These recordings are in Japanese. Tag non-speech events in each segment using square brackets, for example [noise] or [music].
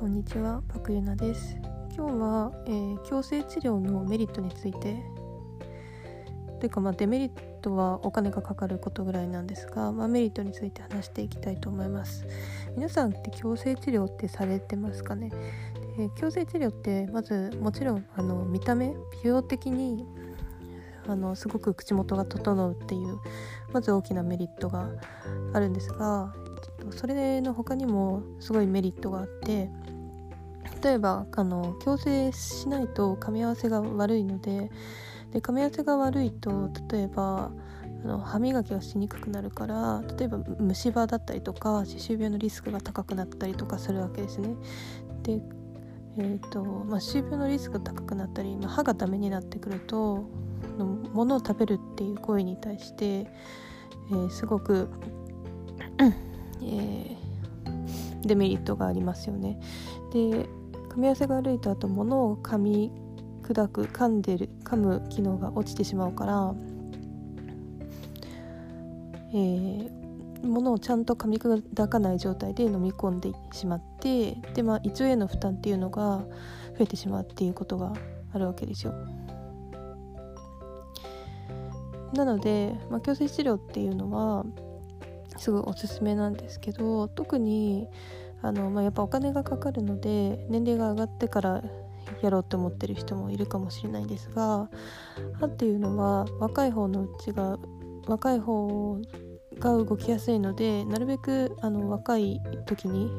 こんにちはパクユナです。今日は、えー、矯正治療のメリットについて。というかまあデメリットはお金がかかることぐらいなんですが、まあ、メリットについて話していきたいと思います。皆さんって矯正治療ってされてますかね？で矯正治療ってまずもちろんあの見た目美容的にあのすごく口元が整うっていうまず大きなメリットがあるんですがそれの他にもすごいメリットがあって例えばあの矯正しないと噛み合わせが悪いのでで噛み合わせが悪いと例えばあの歯磨きがしにくくなるから例えば虫歯だったりとか歯周病のリスクが高くなったりとかするわけですね。でえーまあ、歯周病のリスクが高くなったり、まあ、歯がダメになってくると物を食べるっていう行為に対して、えー、すごくえー、デメリットがありますよね。で噛み合わせが悪いとあと物を噛み砕く噛んでる噛む機能が落ちてしまうから、えー、物をちゃんと噛み砕かない状態で飲み込んでしまってで、まあ、胃腸への負担っていうのが増えてしまうっていうことがあるわけですよ。なので、まあ、矯正治療っていうのはすごいおすすめなんですけど特にあの、まあ、やっぱお金がかかるので年齢が上がってからやろうと思ってる人もいるかもしれないんですが歯っていうのは若い方のうちが若い方が動きやすいのでなるべくあの若い時に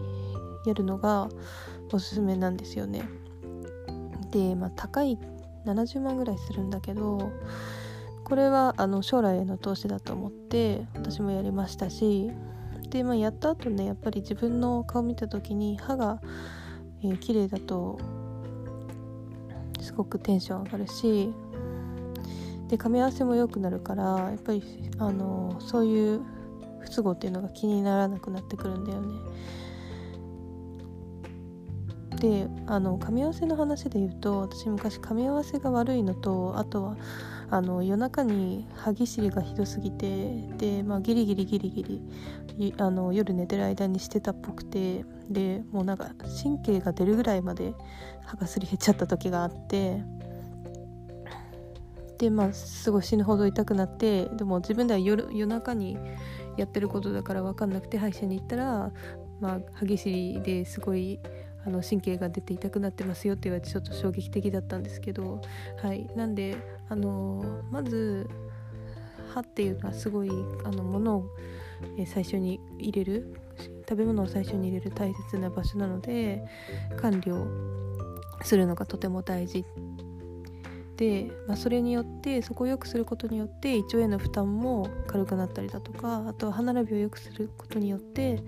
やるのがおすすめなんですよね。で、まあ、高い70万ぐらいするんだけどこれはあの将来への投資だと思って私もやりましたしで、まあ、やった後ねやっぱり自分の顔見た時に歯が、えー、綺麗だとすごくテンション上がるしで噛み合わせも良くなるからやっぱりあのそういう不都合っていうのが気にならなくなってくるんだよね。であの噛み合わせの話で言うと私昔噛み合わせが悪いのとあとはあの夜中に歯ぎしりがひどすぎてで、まあ、ギリギリギリギリあの夜寝てる間にしてたっぽくてでもうなんか神経が出るぐらいまで歯がすり減っちゃった時があってでまあすごい死ぬほど痛くなってでも自分では夜夜中にやってることだから分かんなくて歯医者に行ったら、まあ、歯ぎしりですごいあの神経が出て痛くなってますよって言われてちょっと衝撃的だったんですけどはい。なんであのまず歯っていうのはすごいあの物を最初に入れる食べ物を最初に入れる大切な場所なので管理をするのがとても大事で、まあ、それによってそこを良くすることによって胃腸への負担も軽くなったりだとかあとは歯並びを良くすることによって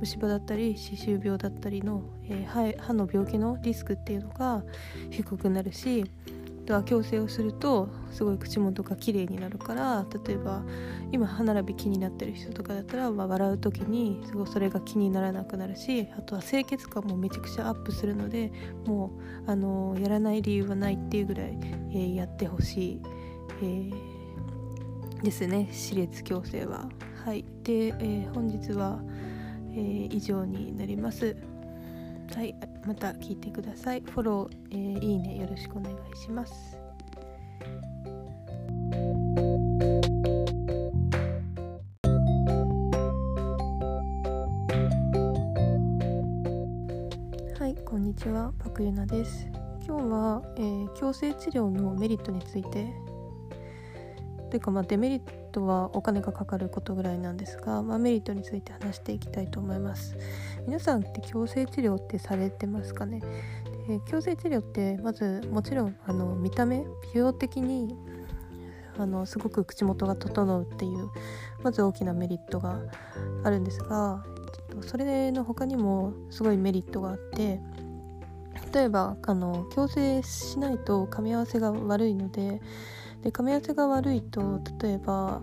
虫歯だったり歯周病だったりの、えー、歯の病気のリスクっていうのが低くなるしとは矯正をするとすごい口元が綺麗になるから例えば今歯並び気になってる人とかだったら、まあ、笑う時にすごいそれが気にならなくなるしあとは清潔感もめちゃくちゃアップするのでもうあのやらない理由はないっていうぐらい、えー、やってほしい、えー、ですね歯列矯正は。はい、で、えー、本日は、え以上になります。はいまた聞いてください。フォロー、えー、いいねよろしくお願いします。はいこんにちは。パクユナです。今日は、えー、矯正治療のメリットについて。というかまあデメリットはお金がかかることぐらいなんですが、まあ、メリットについて話していきたいと思います。皆さんって矯正治療ってされてますかね？で矯正治療ってまずもちろんあの見た目美容的にあのすごく口元が整うっていうまず大きなメリットがあるんですがそれの他にもすごいメリットがあって例えばあの矯正しないと噛み合わせが悪いのでで噛み合わせが悪いと例えば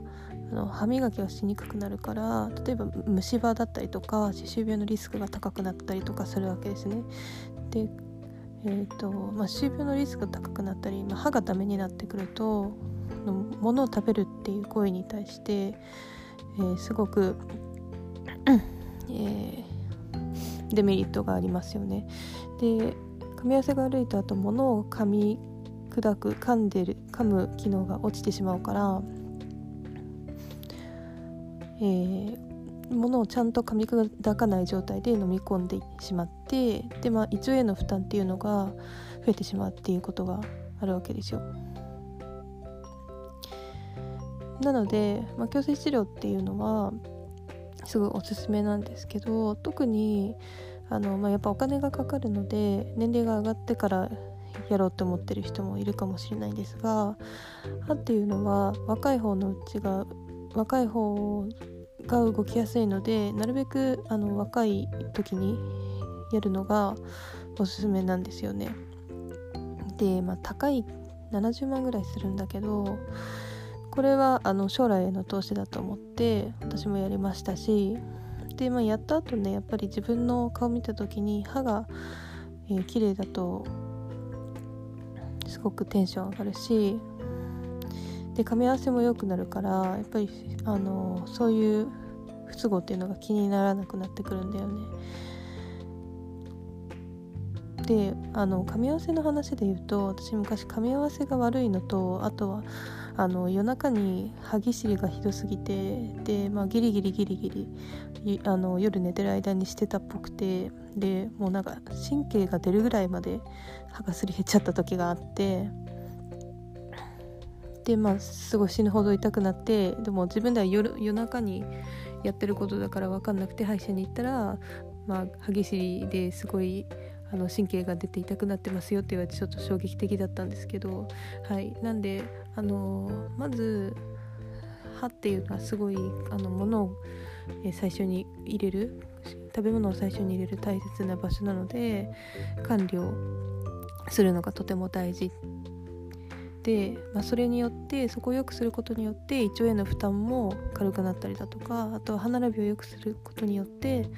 あの歯磨きがしにくくなるから例えば虫歯だったりとか歯周病のリスクが高くなったりとかするわけですね。でえーとまあ、歯周病のリスクが高くなったり、まあ、歯がダメになってくると物を食べるっていう行為に対して、えー、すごく [clears throat] えー、デメリットがありますよね。で噛み合わせが悪いとあと物を噛み砕く噛んでる噛む機能が落ちてしまうから、えー、物をちゃんと噛み砕かない状態で飲み込んでしまってで、まあ、胃腸への負担っていうのが増えてしまうっていうことがあるわけですよ。なので、まあ、矯正治療っていうのはすごいおすすめなんですけど特にあの、まあ、やっぱお金がかかるので年齢が上がってからやろうと思ってる人もいるかもしれないですが歯っていうのは若い方のうちが若い方が動きやすいのでなるべくあの若い時にやるのがおすすめなんですよね。で、まあ、高い70万ぐらいするんだけどこれはあの将来への投資だと思って私もやりましたしで、まあ、やった後ねやっぱり自分の顔見た時に歯が、えー、綺麗だとすごくテンション上がるしで噛み合わせも良くなるからやっぱりあのそういう不都合っていうのが気にならなくなってくるんだよね。であの噛み合わせの話で言うと私昔噛み合わせが悪いのとあとはあの夜中に歯ぎしりがひどすぎてで、まあ、ギリギリギリギリあの夜寝てる間にしてたっぽくてでもうなんか神経が出るぐらいまで歯がすり減っちゃった時があってでまあすごい死ぬほど痛くなってでも自分では夜夜中にやってることだから分かんなくて歯医者に行ったら、まあ、歯ぎしりですごいあの神経が出て痛くなってますよって言われてちょっと衝撃的だったんですけどはい。なんであのまず歯っていうのはすごいあのものを最初に入れる食べ物を最初に入れる大切な場所なので管理をするのがとても大事で、まあ、それによってそこを良くすることによって胃腸への負担も軽くなったりだとかあとは歯並びを良くすることによって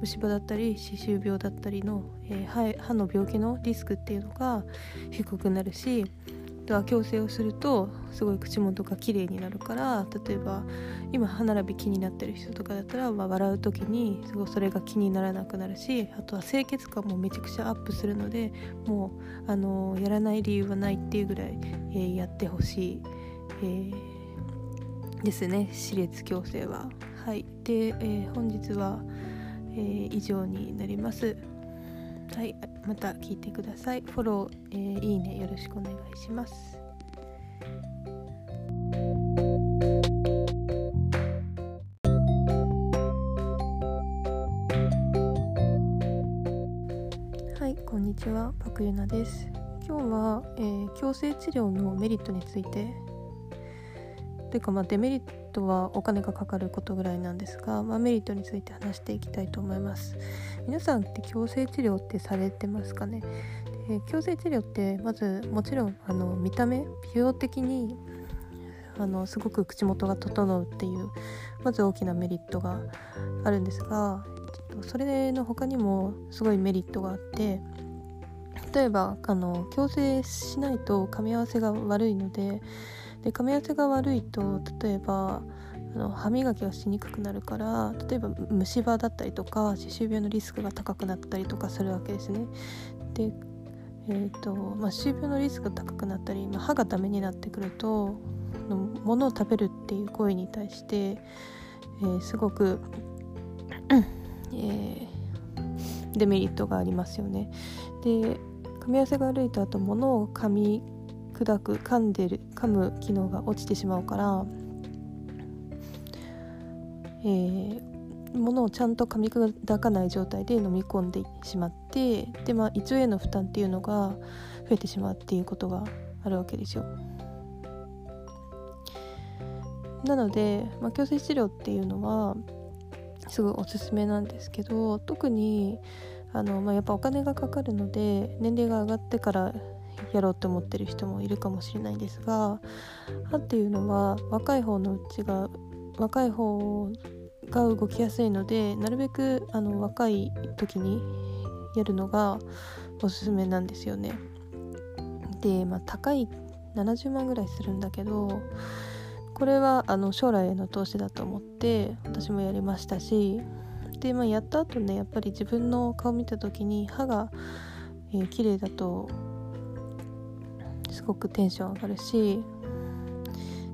虫歯だったり歯周病だったりの、えー、歯の病気のリスクっていうのが低くなるしとは矯正をするとすごい口元が綺麗になるから例えば今歯並び気になってる人とかだったら、まあ、笑う時にすごいそれが気にならなくなるしあとは清潔感もめちゃくちゃアップするのでもうあのやらない理由はないっていうぐらい、えー、やってほしい、えー、ですね歯列矯正は。はい、で、えー、本日は、え以上になります。はいまた聞いてください。フォロー、えー、いいねよろしくお願いします。はいこんにちは。パクユナです。今日は、えー、矯正治療のメリットについて。というかまあデメリットはお金がかかることぐらいなんですが、まあ、メリットについて話していきたいと思います。皆さんって矯正治療ってされてますかね？で矯正治療ってまずもちろんあの見た目美容的にあのすごく口元が整うっていうまず大きなメリットがあるんですがそれの他にもすごいメリットがあって例えばあの矯正しないと噛み合わせが悪いのでで噛み合わせが悪いと例えばあの歯磨きがしにくくなるから例えば虫歯だったりとか歯周病のリスクが高くなったりとかするわけですね。でえーとまあ、歯周病のリスクが高くなったり、まあ、歯がダメになってくると物を食べるっていう行為に対して、えー、すごく、えー、デメリットがありますよね。で噛み合わせが悪いとあと物を噛み砕く噛んでる噛む機能が落ちてしまうから、えー、物をちゃんと噛み砕かない状態で飲み込んでしまってで、まあ、胃腸への負担っていうのが増えてしまうっていうことがあるわけですよ。なので、まあ、矯正治療っていうのはすごいおすすめなんですけど特にあの、まあ、やっぱお金がかかるので年齢が上がってからやろうと思ってる人もいるかもしれないですが歯っていうのは若い方のうちが若い方が動きやすいのでなるべくあの若い時にやるのがおすすめなんですよね。で、まあ、高い70万ぐらいするんだけどこれはあの将来への投資だと思って私もやりましたしで、まあ、やった後ねやっぱり自分の顔見た時に歯が、えー、綺麗だとすごくテンション上がるし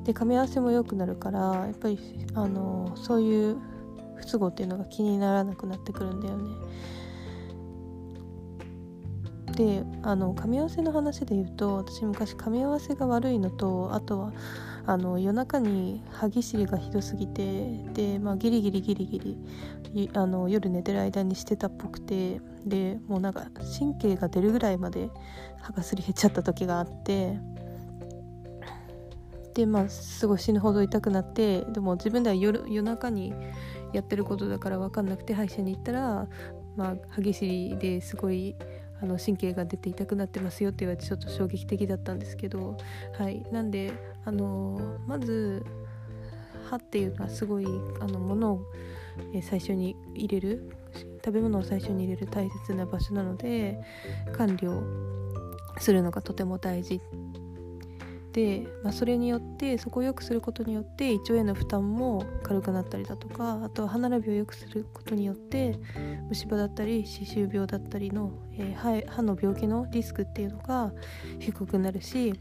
で噛み合わせも良くなるからやっぱりあのそういう不都合っていうのが気にならなくなってくるんだよね。であの噛み合わせの話で言うと私昔噛み合わせが悪いのとあとはあの夜中に歯ぎしりがひどすぎてで、まあ、ギリギリギリギリあの夜寝てる間にしてたっぽくてでもうなんか神経が出るぐらいまで歯がすり減っちゃった時があってでまあすごい死ぬほど痛くなってでも自分では夜夜中にやってることだから分かんなくて歯医者に行ったら、まあ、歯ぎしりですごいあの神経が出て痛くなってますよって言われてちょっと衝撃的だったんですけどはい。なんであのまず歯っていうのはすごいあの物を最初に入れる食べ物を最初に入れる大切な場所なので管理をするのがとても大事、まあ、それによってそこを良くすることによって胃腸への負担も軽くなったりだとかあとは歯並びを良くすることによって虫歯だったり歯周病だったりの、えー、歯の病気のリスクっていうのが低くなるし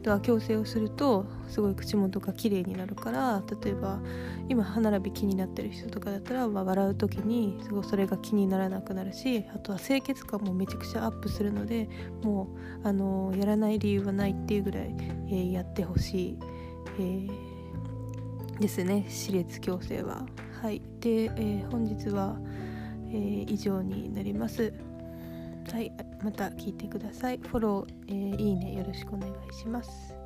とは矯正をするとすごい口元が綺麗になるから例えば今歯並び気になってる人とかだったら、まあ、笑う時にすごいそれが気にならなくなるしあとは清潔感もめちゃくちゃアップするのでもうあのやらない理由はないっていうぐらい、えー、やってほしい、えー、ですね歯列矯正は。はい、で、えー、本日は、え以上になります。はい、また聞いてください。フォロー、えー、いいねよろしくお願いします。